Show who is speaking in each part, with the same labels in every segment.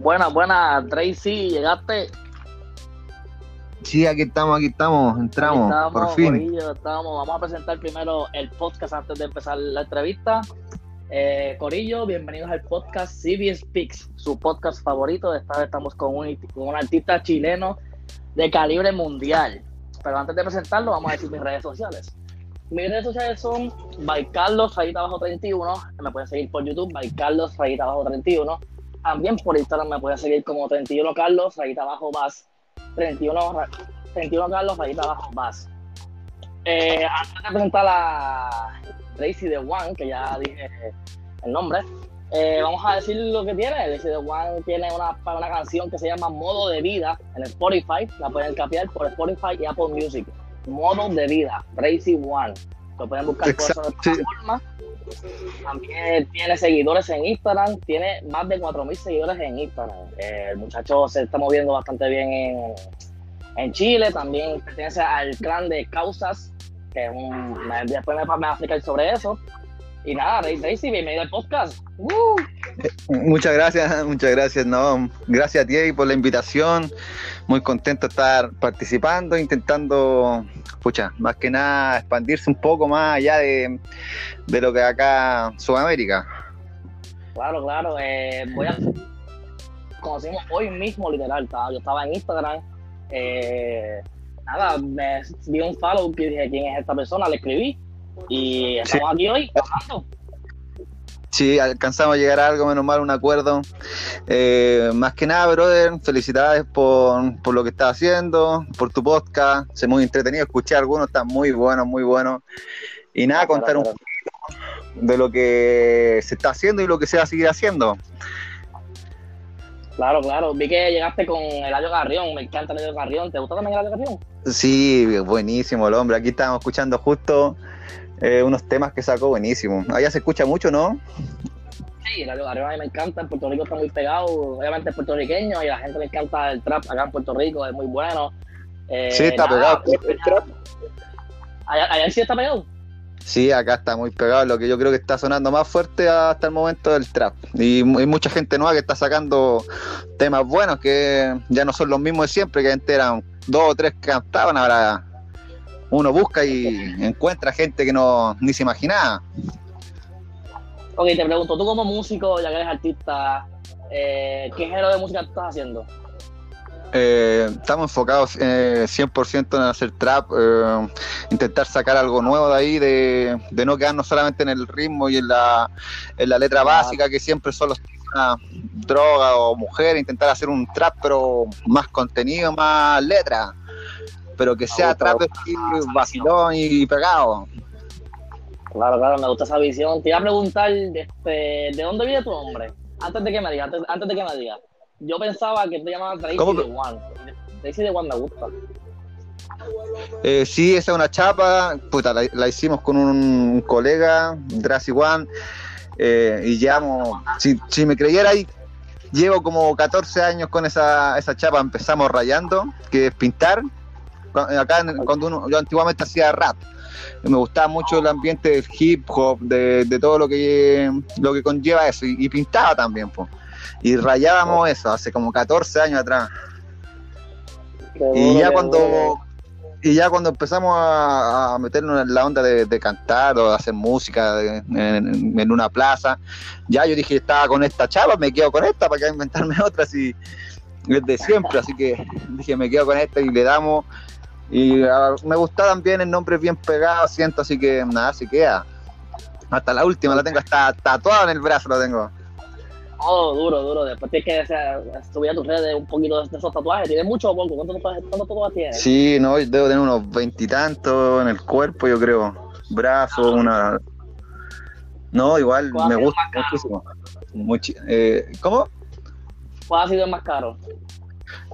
Speaker 1: Buenas, buenas, Tracy, llegaste.
Speaker 2: Sí, aquí estamos, aquí estamos, entramos, por fin.
Speaker 1: estamos. Vamos a presentar primero el podcast antes de empezar la entrevista. Eh, Corillo, bienvenidos al podcast CBS Speaks, su podcast favorito. Esta vez estamos con un, con un artista chileno de calibre mundial. Pero antes de presentarlo, vamos a decir mis redes sociales. Mis redes sociales son by Carlos 31. Me pueden seguir por YouTube, by Carlos 31. También por Instagram me pueden seguir como 31 Carlos rayita abajo vas. 31, 31 Carlos rayita abajo vas. Eh, antes de presentar a Tracy The One, que ya dije el nombre, eh, vamos a decir lo que tiene. Tracy The One tiene una, una canción que se llama Modo de Vida en Spotify. La pueden capiar por Spotify y Apple Music modo de vida, Crazy One. Lo pueden buscar por esa plataforma. También tiene seguidores en Instagram, tiene más de 4.000 seguidores en Instagram. Eh, el muchacho se está moviendo bastante bien en, en Chile, también pertenece al clan de Causas, que un, después me, me va a explicar sobre eso. Y nada, Daisy, bienvenido al podcast.
Speaker 2: Muchas gracias, muchas gracias, no, gracias a ti por la invitación. Muy contento de estar participando, intentando, pucha, más que nada expandirse un poco más allá de, lo que acá Sudamérica.
Speaker 1: Claro, claro. Eh, voy a conocimos hoy mismo, literal. yo estaba en Instagram. Eh, nada, me di un follow que dije quién es esta persona, le escribí y estamos aquí hoy trabajando.
Speaker 2: Sí, alcanzamos a llegar a algo, menos mal, un acuerdo. Eh, más que nada, brother, felicidades por, por, lo que estás haciendo, por tu podcast. Se muy entretenido escuchar algunos, están muy buenos, muy buenos. Y nada, contar un poco de lo que se está haciendo y lo que se va a seguir haciendo.
Speaker 1: Claro, claro. Vi que llegaste con Eladio Carrión. Me encanta Eladio Carrión. ¿Te gusta también Eladio Carrión?
Speaker 2: Sí, buenísimo el hombre. Aquí estábamos escuchando justo eh, unos temas que sacó buenísimo. Allá se escucha mucho, ¿no?
Speaker 1: Sí, la a mí me encanta, en Puerto Rico está muy pegado, obviamente es puertorriqueño y a la gente le encanta el trap acá en Puerto Rico, es muy bueno.
Speaker 2: Eh, sí, está pegado. El trap.
Speaker 1: ¿Allá, sí está pegado?
Speaker 2: Sí, acá está muy pegado. Lo que yo creo que está sonando más fuerte hasta el momento del trap. Y hay mucha gente nueva que está sacando temas buenos que ya no son los mismos de siempre, que antes eran dos o tres que cantaban, ahora uno busca y encuentra gente que no ni se imaginaba.
Speaker 1: Ok, te pregunto, tú como músico, ya que eres artista, eh, ¿qué género de música estás haciendo?
Speaker 2: Eh, estamos enfocados eh, 100% en hacer trap, eh, intentar sacar algo nuevo de ahí, de, no quedarnos solamente en el ritmo y en la, en la letra básica, que siempre solo una droga o mujer, intentar hacer un trap, pero más contenido, más letra pero que sea trap vacilón y pegado.
Speaker 1: Claro, claro, me gusta esa visión. Te iba a preguntar, este, ¿de dónde viene tu nombre? Antes de que me digas, antes, de que me digas. Yo pensaba que te llamabas Tracy de One. Tracy de One me gusta.
Speaker 2: Eh, sí, esa es una chapa, puta, la, hicimos con un colega, Tracy One, eh, y llevamos, si, si me creyera ahí, llevo como 14 años con esa, esa chapa, empezamos rayando, que es pintar, acá cuando uno, yo antiguamente hacía rap, me gustaba mucho el ambiente del hip hop, de, todo lo que lo que conlleva eso, y, pintaba también, pues. Y rayábamos oh. eso hace como 14 años atrás. y ya cuando y ya cuando empezamos a, meternos en la onda de, cantar o de hacer música en, una plaza, ya yo dije, estaba con esta chava, me quedo con esta para que inventarme otra así de siempre, así que dije, me quedo con esta y le damos y ah, me gusta también el nombre bien pegado, siento, así que nada, se queda. Hasta la última la tengo hasta tatuada en el brazo, lo tengo.
Speaker 1: Oh, duro, duro. Después tienes que subir a tus redes un poquito de esos tatuajes. ¿Tienes mucho o poco? ¿Cuántos tatuajes, tienes?
Speaker 2: Sí, no, debo tener unos veintitantos en el cuerpo, yo creo. Brazo, una. No, igual me gusta muchísimo. eh, ¿Cómo?
Speaker 1: ¿Cuál ha sido el más caro?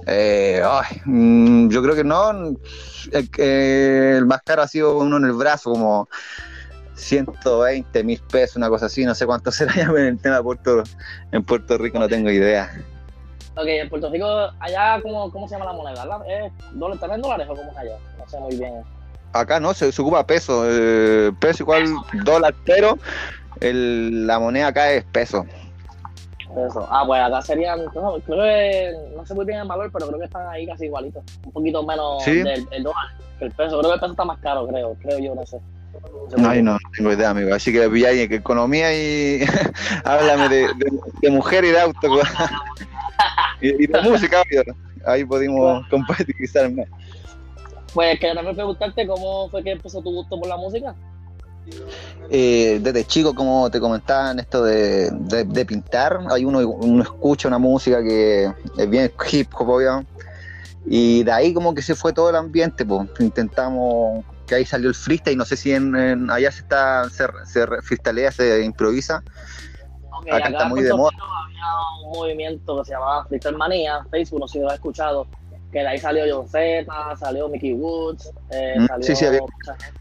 Speaker 2: Eh, mm, yo creo que no. El, más caro ha sido uno en el brazo, como 120 mil pesos, una cosa así. No sé cuánto será ya en el tema de Puerto, en Puerto Rico, no tengo idea.
Speaker 1: Ok, en Puerto Rico, allá, ¿cómo, cómo se llama la moneda? ¿Es dólar, ¿También dólares o cómo es allá? No sé muy bien.
Speaker 2: Acá no, se, ocupa peso. Eh, peso igual dólar, pero el, la moneda acá es peso.
Speaker 1: Eso. Ah, pues acá serían, no, creo que, no sé muy bien el valor, pero creo que están ahí casi igualitos. Un poquito menos
Speaker 2: ¿Sí?
Speaker 1: del el dólar que el peso. Creo que el peso está más caro, creo, creo yo, no sé. No
Speaker 2: no, no tengo idea, amigo. Así que pilláis que economía y háblame de, de- de mujer y de auto. y, y de música, obvio. Ahí pudimos compatibilizar más.
Speaker 1: Pues quería también preguntarte cómo fue que empezó tu gusto por la música.
Speaker 2: Eh, desde chico, como te comentaba, en esto de, de- de pintar, hay uno, uno escucha una música que es bien hip hop, obvio, y de ahí como que se fue todo el ambiente, pues intentamos, que ahí salió el freestyle, no sé si en, en- allá se está, se, se freestylea, se improvisa,
Speaker 1: Ok,
Speaker 2: Acá está muy de moda.
Speaker 1: Había un movimiento que se llamaba Freestyle Manía, Facebook, no sé si lo has escuchado, que de ahí salió John Z, salió Mickey Woods, eh,
Speaker 2: Mm,
Speaker 1: salió
Speaker 2: sí, sí, había-
Speaker 1: mucha gente.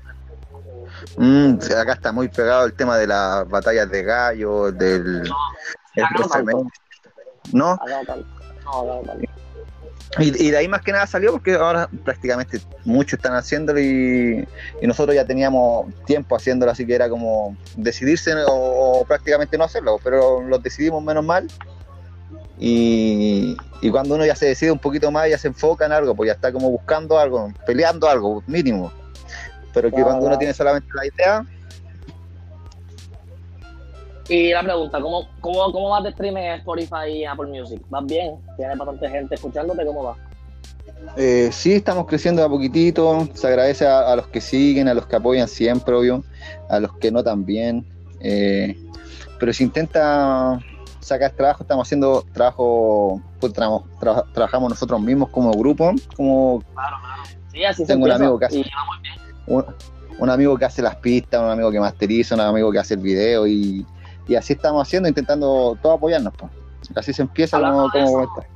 Speaker 2: Mm, acá está muy pegado el tema de las batallas de gallo, del el
Speaker 1: no.
Speaker 2: ¿No?
Speaker 1: No. No.
Speaker 2: Y, y de ahí más que nada salió porque ahora prácticamente muchos están haciéndolo y, y nosotros ya teníamos tiempo haciéndolo, así que era como decidirse o, o prácticamente no hacerlo, pero los decidimos menos mal. Y, y cuando uno ya se decide un poquito más, ya se enfoca en algo, pues ya está como buscando algo, peleando algo mínimo. Pero que cuando uno tiene solamente la idea,
Speaker 1: Y la pregunta, ¿cómo, cómo, cómo vas de streaming en Spotify y Apple Music? ¿Vas bien? ¿Tienes bastante gente escuchándote? ¿Cómo va?
Speaker 2: Eh, sí, estamos creciendo de a poquitito. Se agradece a, a los que siguen, a los que apoyan siempre, obvio, a los que no también. Eh, pero se intenta sacar trabajo, estamos haciendo trabajo, pues, tra- trabajamos nosotros mismos como grupo, como
Speaker 1: Claro, claro. Sí, así
Speaker 2: Tengo un
Speaker 1: se
Speaker 2: amigo hace-
Speaker 1: Y va muy bien.
Speaker 2: Un, un amigo que hace las pistas, un amigo que masteriza, un amigo que hace el video y, y así estamos haciendo, intentando todos apoyarnos. pues. Así se empieza
Speaker 1: Hablando
Speaker 2: como,
Speaker 1: de
Speaker 2: como
Speaker 1: eso,
Speaker 2: comentar.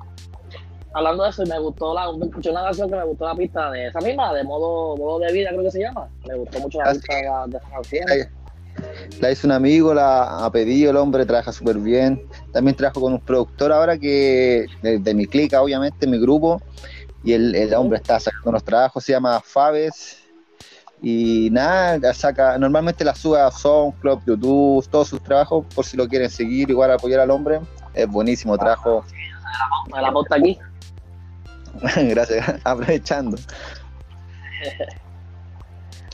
Speaker 1: Hablando de eso, me gustó la, escuché una canción que me gustó la pista de esa misma, de modo, modo de vida, creo que se llama. Me gustó mucho la
Speaker 2: Ah,
Speaker 1: pista de, la- de esa canción.
Speaker 2: Ahí. La hizo un amigo, la ha pedido, el hombre trabaja súper bien. También trabajo con un productor ahora que, de, de mi clica, obviamente, mi grupo. Y el, el hombre está sacando unos trabajos, se llama Fabes. Y nada, saca, normalmente la sube a SoundCloud, YouTube, todos sus trabajos, por si lo quieren seguir, igual apoyar al hombre. Es buenísimo trabajo.
Speaker 1: Me la pauta aquí.
Speaker 2: Gracias, aprovechando.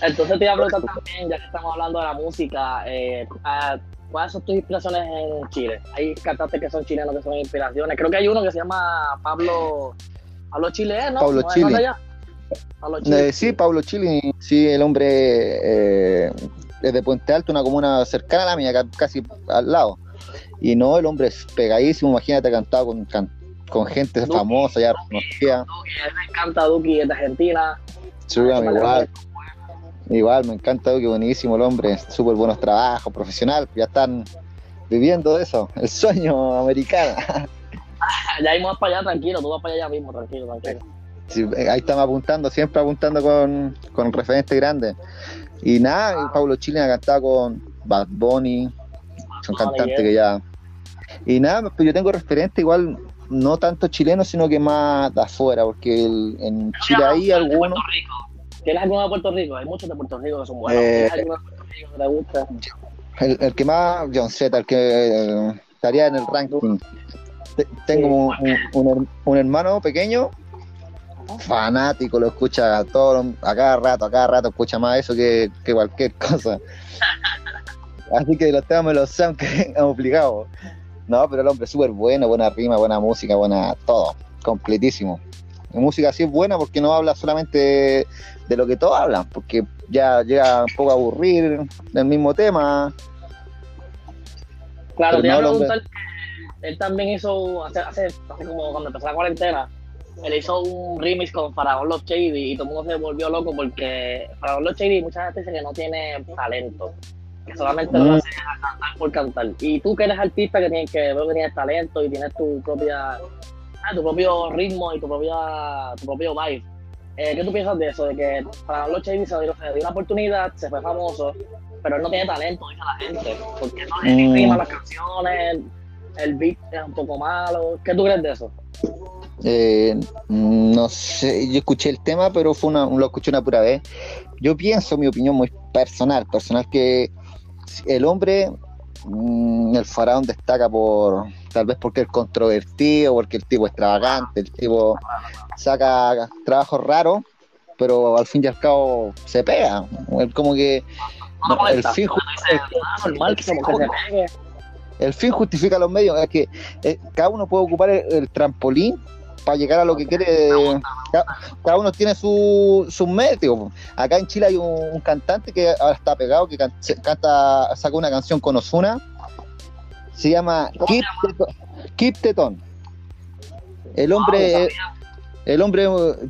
Speaker 1: Entonces te iba a preguntar también, ya que estamos hablando de la música, eh, ah, ¿cuáles son tus inspiraciones en Chile? Hay cantantes que son chilenos que son inspiraciones. Creo que hay uno que se llama Pablo Pablo Chile, ¿eh? ¿no?
Speaker 2: Pablo
Speaker 1: ¿No
Speaker 2: Chile.
Speaker 1: no? Pablo.
Speaker 2: Eh, sí, Pablo Chili, sí, el hombre eh, es de Puente Alto, una comuna cercana a la mía, ca- casi al lado. Y no, el hombre es pegadísimo, imagínate, cantado con, can- con gente
Speaker 1: Duki,
Speaker 2: famosa, ya reconocida.
Speaker 1: Duki, me encanta Duki, es de Argentina.
Speaker 2: Sí, igual, igual, me encanta, que buenísimo el hombre, súper buenos trabajos, profesional, ya están viviendo de eso, el sueño americano.
Speaker 1: Ya íbamos para allá, tranquilo, tú vas para allá mismo, tranquilo, tranquilo.
Speaker 2: Sí, eh, ahí estamos apuntando, siempre apuntando con, con referentes grandes. Y nada, Pablo Chile ha cantado con Bad Bunny, son
Speaker 1: Bunny,
Speaker 2: cantantes que ya. Y nada, pues yo tengo referentes igual, no tanto chilenos, sino que más de afuera, porque el- en Chile hay algunos.
Speaker 1: ¿Tienes alguno de Puerto Rico? Hay muchos de Puerto Rico que son buenos.
Speaker 2: Eh,
Speaker 1: ¿Tienes alguno de Puerto Rico que te gusta?
Speaker 2: El, el que más, John Z, el que eh, estaría en el ranking. Te- Tengo un, un- un un hermano pequeño, fanático, lo escucha a, todo, a cada rato, a cada rato escucha más eso que, que cualquier cosa. Así que los temas me los sé, aunque es obligado. No, pero el hombre es súper bueno, buena rima, buena música, buena todo, completísimo. La música así es buena porque no habla solamente de, lo que todos hablan, porque ya llega un poco a aburrir del mismo tema.
Speaker 1: Claro,
Speaker 2: Pero
Speaker 1: te iba a
Speaker 2: no,
Speaker 1: preguntar él también hizo, hace, hace, hace como cuando empezó la cuarentena, él hizo un remix con Faraón Los Shady y todo el mundo se volvió loco porque Faraón Los Shady mucha gente dice que no tiene talento, que solamente lo
Speaker 2: Mm.
Speaker 1: hace a cantar por cantar. Y tú que eres artista que tienes que veo que tienes talento y tienes tu propia ah, tu propio ritmo y tu propia tu propio vibe. Eh, ¿Qué tú piensas de eso? De que Faraón Los Shady se dio, se dio una oportunidad, se fue famoso, pero él no tiene talento, dice la gente, porque no le
Speaker 2: Mm.
Speaker 1: las canciones, el beat es un poco malo. ¿Qué tú crees de eso?
Speaker 2: Eh, no sé, yo escuché el tema, pero fue una, lo escuché una pura vez. Yo pienso, mi opinión muy personal, personal, que el hombre mm, el faraón destaca por tal vez porque es controvertido, porque el tipo es extravagante, el tipo saca trabajos raros, pero al fin y al cabo se pega. Es como que el fin, el fin justifica los medios, es que eh, cada uno puede ocupar el, trampolín para llegar a lo que quiere. Cada, uno tiene su, sus medios. Acá en Chile hay un, cantante que ahora está pegado, que canta, saca una canción con Osuna. Se llama Keep Teton. El hombre, el hombre,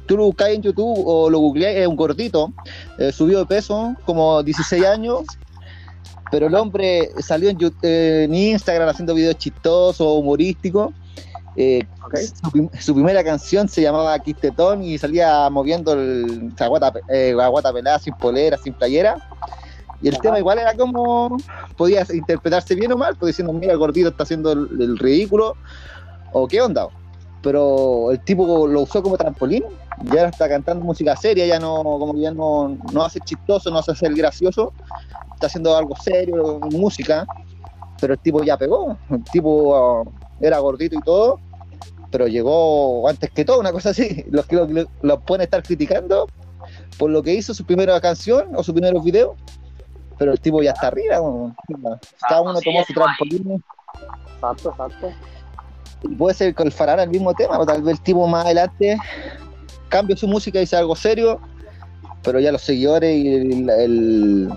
Speaker 2: tú lo buscáis en YouTube o lo googleáis, es un gordito, eh, subió de peso, como 16 años, pero el hombre salió en, eh, en Instagram haciendo videos chistosos, humorísticos. Eh, su, primera canción se llamaba Quistetón y salía moviendo el, la, guata, eh, pelada sin polera, sin playera. Y el tema igual era como, podía interpretarse bien o mal, pues diciendo, mira, el gordito está haciendo el, ridículo, o qué onda. Pero el tipo lo usó como trampolín, ya está cantando música seria, ya no, como ya no, no hace chistoso, no hace ser gracioso, está haciendo algo serio, música, pero el tipo ya pegó, el tipo era gordito y todo, pero llegó antes que todo, una cosa así. Los que lo, pueden estar criticando por lo que hizo su primera canción o su primer video, pero el tipo ya está arriba. Cada uno tomó su trampolín.
Speaker 1: Exacto, exacto.
Speaker 2: Y puede ser que el Farara el mismo tema, o tal vez el tipo más adelante cambie su música y sea algo serio pero ya los seguidores y el,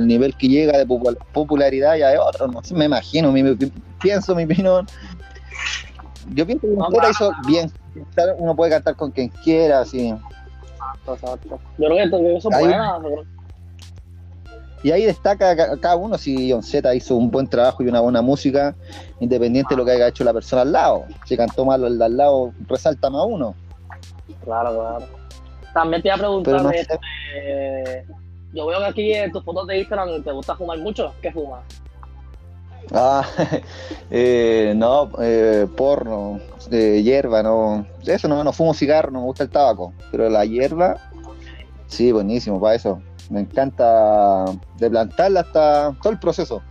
Speaker 2: nivel que llega de popularidad ya es otro, no sé, me imagino, mi, pienso, mi opinión. Yo pienso que no, hizo bien, uno puede cantar con quien quiera, así.
Speaker 1: Exacto. Yo creo que eso es
Speaker 2: Y ahí destaca cada uno si John Z hizo un buen trabajo y una buena música, independiente de lo que haya hecho la persona al lado. Si cantó mal el de al lado, resalta más uno.
Speaker 1: Claro, claro. También te iba a preguntar, este, yo veo que aquí en tus fotos de Instagram te gusta fumar mucho. ¿Qué fumas?
Speaker 2: Ah, eh, no, eh, porno, eh, hierba, no. Eso no, no fumo cigarro, no me gusta el tabaco. Pero la hierba, sí, buenísimo para eso. Me encanta de plantarla hasta todo el proceso.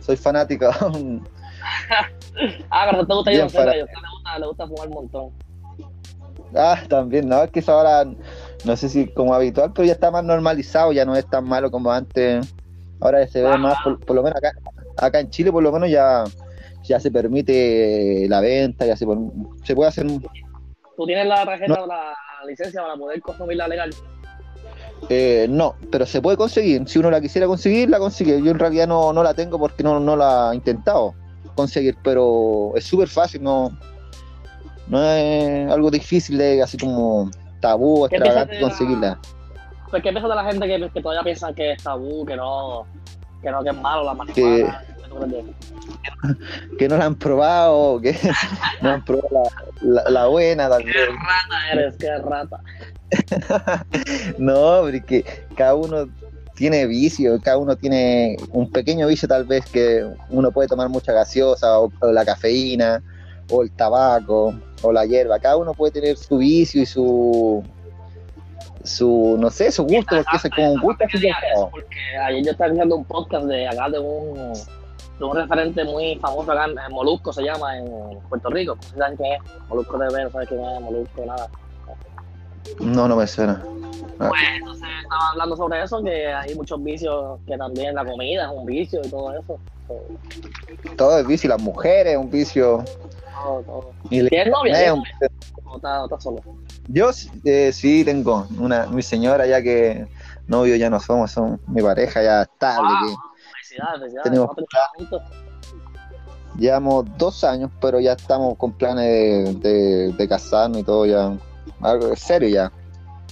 Speaker 2: Soy fanático.
Speaker 1: ah, pero te gusta, yo, yo, le gusta, le gusta fumar un montón.
Speaker 2: Ah, también, no, es que eso ahora, no sé si como habitual, pero ya está más normalizado, ya no es tan malo como antes. Ahora se ve más, por, lo menos acá, acá en Chile, por lo menos ya, ya se permite la venta, ya se, se puede hacer.
Speaker 1: ¿Tú tienes la tarjeta o la licencia para poder consumirla legal?
Speaker 2: Eh, no, pero se puede conseguir. Si uno la quisiera conseguir, la consigue. Yo en realidad no, no la tengo porque no, no la he intentado conseguir, pero es súper fácil, no, no es algo difícil de así como tabú, extravagante conseguirla.
Speaker 1: Pues qué piensa de la gente que, todavía piensa que es tabú, que no, que no, que es malo la marihuana.
Speaker 2: Que, no la han probado, que no han probado la, la, buena
Speaker 1: también. Qué rata eres, qué rata.
Speaker 2: no, porque cada uno tiene vicio, cada uno tiene un pequeño vicio tal vez que uno puede tomar mucha gaseosa o la cafeína o el tabaco o la hierba. Cada uno puede tener su vicio y su su no sé, su gusto, porque es como un gusto.
Speaker 1: Porque ayer yo estaba viendo un podcast de acá de un, de un referente muy famoso acá en Molusco, se llama en Puerto Rico. No saben qué es. Molusco de ver, no sabes qué es Molusco, nada.
Speaker 2: No, no me suena.
Speaker 1: Ah. Pues entonces estaba hablando sobre eso, que hay muchos vicios, que también la comida es un vicio y todo eso.
Speaker 2: Todo es vicio, las mujeres es un vicio.
Speaker 1: ¿Tienes novia? ¿O estás solo?
Speaker 2: Yo eh, sí tengo una mi señora ya que novio ya no somos, son mi pareja ya estable.
Speaker 1: felicidades, Tenemos,
Speaker 2: llevamos dos años, pero ya estamos con planes de, de, casarnos y todo ya. Algo serio ya.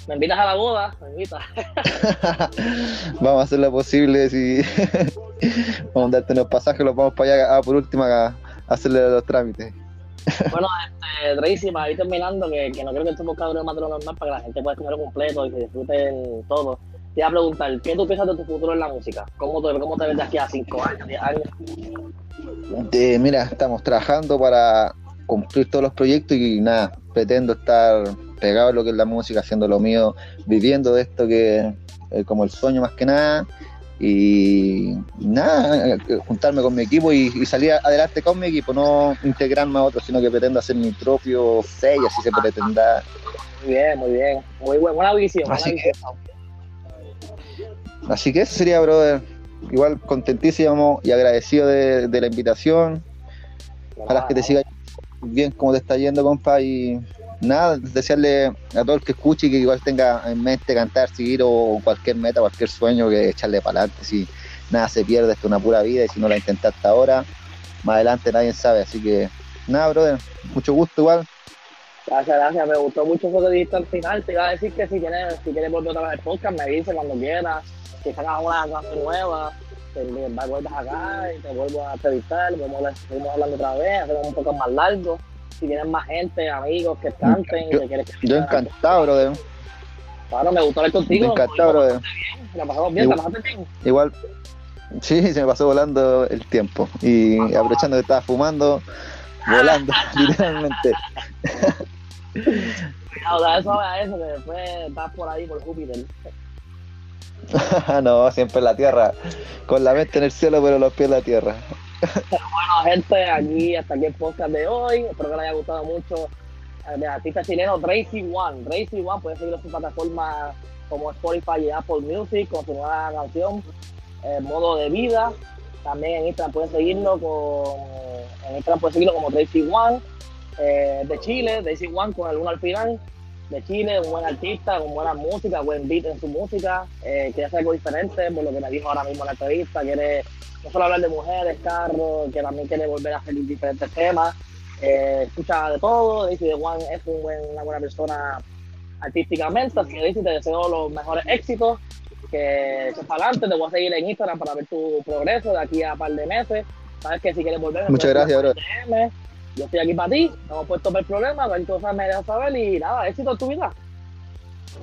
Speaker 1: ¿Me invitas a la boda? Me invitas.
Speaker 2: vamos a hacer lo posible. Si... vamos a darte unos pasajes, los vamos para allá ah, por último a hacerle los trámites.
Speaker 1: Bueno, este, Tracy, para ir terminando, que, que no creo que este podcast dure más de lo normal para que la gente pueda comer completo y que disfruten todo. Te iba a preguntar, ¿qué tú piensas de tu futuro en la música? ¿Cómo te, cómo te ves de aquí a 5 años, 10 años?
Speaker 2: mira, estamos trabajando para cumplir todos los proyectos y nada, pretendo estar pegado a lo que es la música, haciendo lo mío, viviendo de esto que es como el sueño más que nada y nada, juntarme con mi equipo y, salir adelante con mi equipo, no integrarme a otro, sino que pretendo hacer mi propio sello, así se pretenda.
Speaker 1: Muy bien, muy bien, muy buena visión.
Speaker 2: Así, que, así que eso sería, brother. Igual contentísimo y agradecido de, la invitación. a las que te sigan bien como te está yendo, compa, y nada, desearle a todo el que escuche que igual tenga en mente cantar, seguir o cualquier meta, cualquier sueño, que echarle para adelante. Si nada se pierde, esto es una pura vida y si no la intentaste ahora, más adelante nadie sabe. Así que nada, brother, mucho gusto igual.
Speaker 1: Gracias, gracias. Me gustó mucho eso que dijiste al final. Te iba a decir que si quieres, si quieres volver otra vez el podcast, me dices cuando quieras. Si sacas una canción nueva, te vuelves acá y te vuelvo a entrevistar. Seguimos hablando otra vez, hacemos un poco más largo si tienes más gente, amigos que canten. Yo, que
Speaker 2: yo encantado, brother.
Speaker 1: Claro, me gustó ver contigo.
Speaker 2: Encantado, brother.
Speaker 1: La pasamos bien, igual, bien.
Speaker 2: Igual, sí, se me pasó volando el tiempo. Y aprovechando que estaba fumando, volando, literalmente.
Speaker 1: Cuidado, eso a eso, que después estás por ahí por Júpiter.
Speaker 2: no, siempre en la tierra. Con la mente en el cielo, pero los pies en la tierra
Speaker 1: bueno, gente, aquí hasta aquí el podcast de hoy. Espero que les haya gustado mucho de artista chileno Racy One. Racy One puede seguirlo en su plataforma como Spotify y Apple Music con su nueva canción eh, Modo de Vida. También en Instagram pueden seguirlo con en Instagram pueden seguirlo como Tracy One eh, de Chile, Tracy One con el uno al final de Chile, un buen artista, con buena música, buen beat en su música, eh, quiere hacer algo diferente, por lo que me dijo ahora mismo en la entrevista, quiere no solo hablar de mujeres, carros, que también quiere volver a hacer diferentes temas, eh, escucha de todo, Daisy de One es un buen, una buena persona artísticamente, así que Daisy te deseo los mejores éxitos, que eches para adelante, te voy a seguir en Instagram para ver tu progreso de aquí a un par de meses, sabes que si quieres volver...
Speaker 2: Muchas gracias, bro.
Speaker 1: Yo estoy aquí para ti, hemos puesto el problema, cualquier cosa me dejas saber y nada, éxito en tu vida.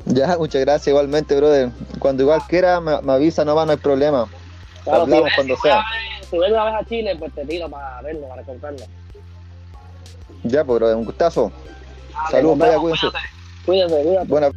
Speaker 2: Ya, muchas gracias igualmente, brother. Cuando igual quiera me, avisa, no va, no hay problema. Hablamos cuando sea.
Speaker 1: si vuelves una vez a Chile, pues te tiro para verlo, para comprarlo.
Speaker 2: Ya, pues, brother, un gustazo. Saludos, vaya, cuídense.
Speaker 1: Cuídense, cuídense.
Speaker 2: Buena.